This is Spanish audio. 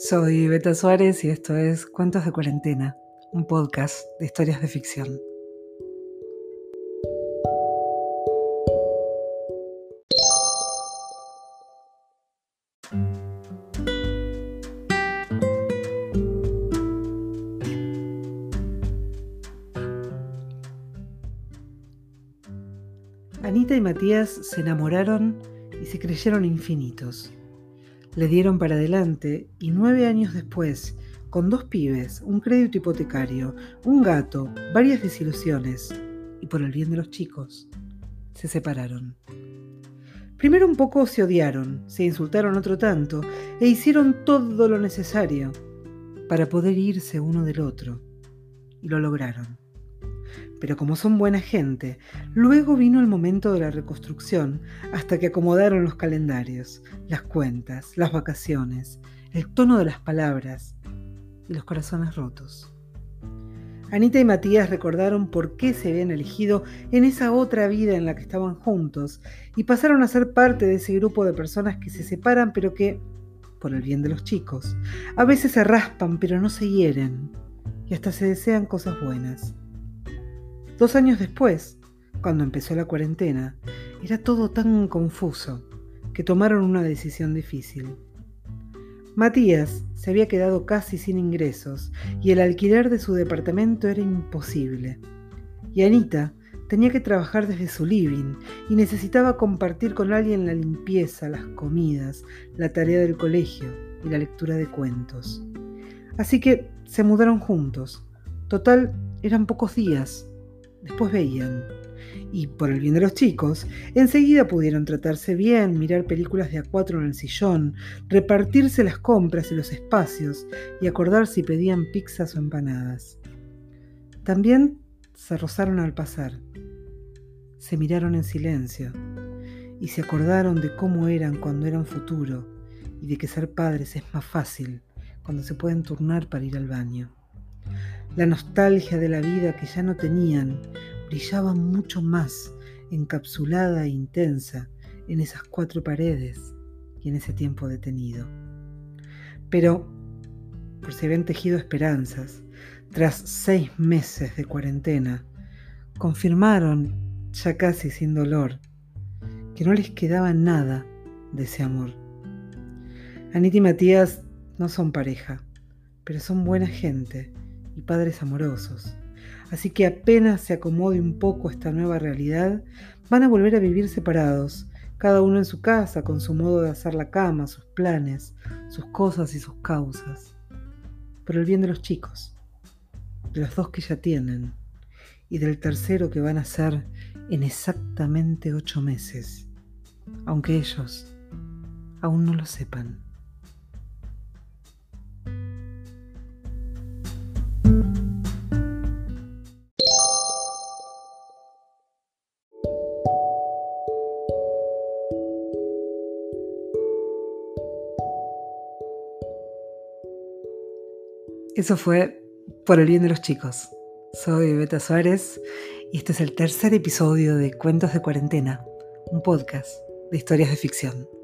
Soy Beta Suárez y esto es Cuentos de Cuarentena, un podcast de historias de ficción. Anita y Matías se enamoraron y se creyeron infinitos. Le dieron para adelante y nueve años después, con dos pibes, un crédito hipotecario, un gato, varias desilusiones y por el bien de los chicos, se separaron. Primero un poco se odiaron, se insultaron otro tanto e hicieron todo lo necesario para poder irse uno del otro. Y lo lograron pero como son buena gente, luego vino el momento de la reconstrucción, hasta que acomodaron los calendarios, las cuentas, las vacaciones, el tono de las palabras y los corazones rotos. Anita y Matías recordaron por qué se habían elegido en esa otra vida en la que estaban juntos y pasaron a ser parte de ese grupo de personas que se separan pero que, por el bien de los chicos, a veces se raspan pero no se hieren y hasta se desean cosas buenas. Dos años después, cuando empezó la cuarentena, era todo tan confuso que tomaron una decisión difícil. Matías se había quedado casi sin ingresos y el alquiler de su departamento era imposible. Y Anita tenía que trabajar desde su living y necesitaba compartir con alguien la limpieza, las comidas, la tarea del colegio y la lectura de cuentos. Así que se mudaron juntos. Total, eran pocos días Después veían. Y por el bien de los chicos, enseguida pudieron tratarse bien, mirar películas de a cuatro en el sillón, repartirse las compras y los espacios y acordar si pedían pizzas o empanadas. También se rozaron al pasar. Se miraron en silencio y se acordaron de cómo eran cuando eran futuro y de que ser padres es más fácil cuando se pueden turnar para ir al baño. La nostalgia de la vida que ya no tenían brillaba mucho más encapsulada e intensa en esas cuatro paredes y en ese tiempo detenido. Pero, por si habían tejido esperanzas, tras seis meses de cuarentena, confirmaron, ya casi sin dolor, que no les quedaba nada de ese amor. Anita y Matías no son pareja, pero son buena gente y padres amorosos. Así que apenas se acomode un poco esta nueva realidad, van a volver a vivir separados, cada uno en su casa, con su modo de hacer la cama, sus planes, sus cosas y sus causas. Por el bien de los chicos, de los dos que ya tienen, y del tercero que van a ser en exactamente ocho meses, aunque ellos aún no lo sepan. Eso fue Por el bien de los chicos. Soy Beta Suárez y este es el tercer episodio de Cuentos de Cuarentena, un podcast de historias de ficción.